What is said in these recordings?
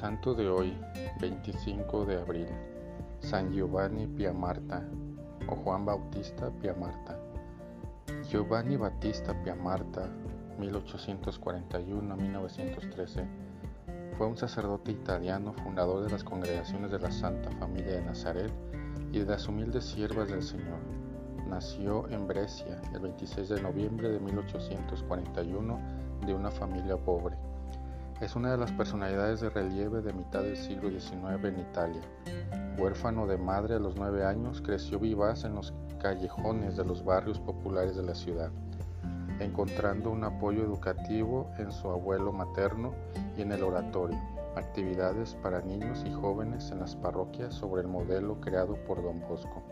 Santo de hoy, 25 de abril, San Giovanni Piamarta o Juan Bautista Piamarta. Giovanni Battista Piamarta, 1841-1913, fue un sacerdote italiano fundador de las congregaciones de la Santa Familia de Nazaret y de las humildes siervas del Señor. Nació en Brescia el 26 de noviembre de 1841 de una familia pobre. Es una de las personalidades de relieve de mitad del siglo XIX en Italia. Huérfano de madre a los nueve años, creció vivaz en los callejones de los barrios populares de la ciudad, encontrando un apoyo educativo en su abuelo materno y en el oratorio, actividades para niños y jóvenes en las parroquias sobre el modelo creado por Don Bosco,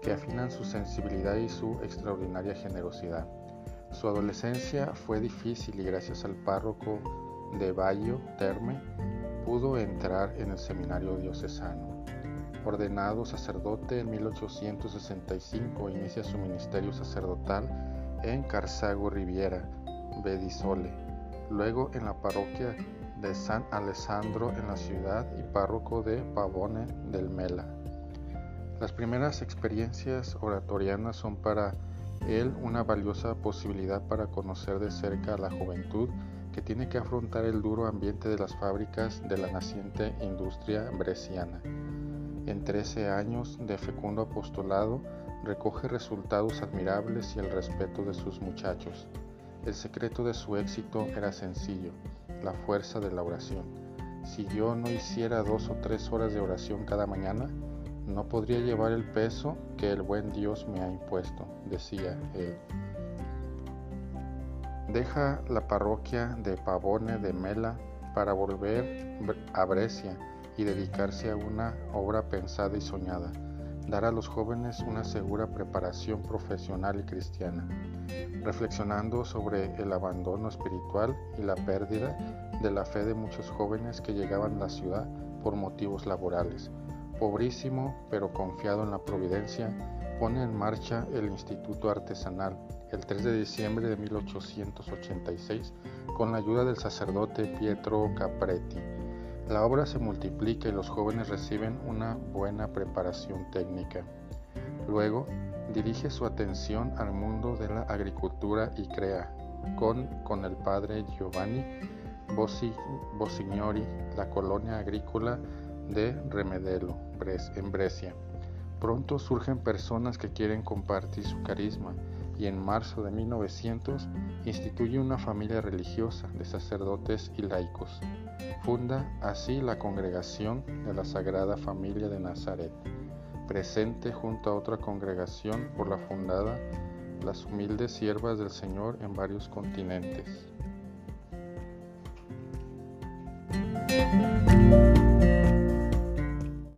que afinan su sensibilidad y su extraordinaria generosidad. Su adolescencia fue difícil y gracias al párroco de Bayo Terme pudo entrar en el seminario diocesano. Ordenado sacerdote en 1865, inicia su ministerio sacerdotal en Carsago Riviera, Bedisole, luego en la parroquia de San Alessandro en la ciudad y párroco de Pavone del Mela. Las primeras experiencias oratorianas son para él una valiosa posibilidad para conocer de cerca a la juventud que tiene que afrontar el duro ambiente de las fábricas de la naciente industria bresciana. En 13 años de fecundo apostolado recoge resultados admirables y el respeto de sus muchachos. El secreto de su éxito era sencillo, la fuerza de la oración. Si yo no hiciera dos o tres horas de oración cada mañana, no podría llevar el peso que el buen Dios me ha impuesto, decía él. Deja la parroquia de Pavone de Mela para volver a Brescia y dedicarse a una obra pensada y soñada, dar a los jóvenes una segura preparación profesional y cristiana, reflexionando sobre el abandono espiritual y la pérdida de la fe de muchos jóvenes que llegaban a la ciudad por motivos laborales. Pobrísimo, pero confiado en la providencia, pone en marcha el Instituto Artesanal el 3 de diciembre de 1886 con la ayuda del sacerdote Pietro Capretti. La obra se multiplica y los jóvenes reciben una buena preparación técnica. Luego, dirige su atención al mundo de la agricultura y crea, con, con el padre Giovanni Bosignori, la colonia agrícola de Remedelo, en Brescia. Pronto surgen personas que quieren compartir su carisma y en marzo de 1900 instituye una familia religiosa de sacerdotes y laicos. Funda así la congregación de la Sagrada Familia de Nazaret, presente junto a otra congregación por la fundada las humildes siervas del Señor en varios continentes.